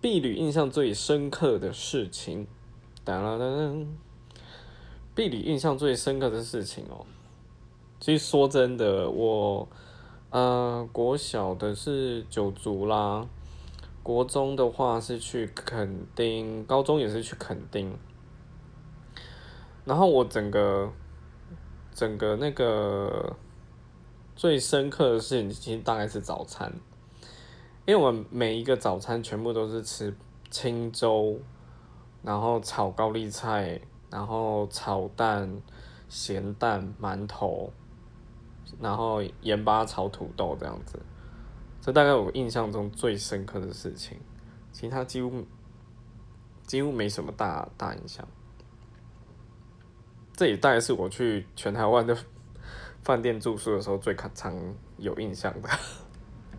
婢旅印象最深刻的事情，当当当，婢旅印象最深刻的事情哦。其实说真的，我呃国小的是九族啦，国中的话是去垦丁，高中也是去垦丁。然后我整个整个那个最深刻的事情，其实大概是早餐。因为我们每一个早餐全部都是吃清粥，然后炒高丽菜，然后炒蛋、咸蛋、馒头，然后盐巴炒土豆这样子。这大概我印象中最深刻的事情，其他几乎几乎没什么大大印象。这也大概是我去全台湾的饭店住宿的时候最常有印象的。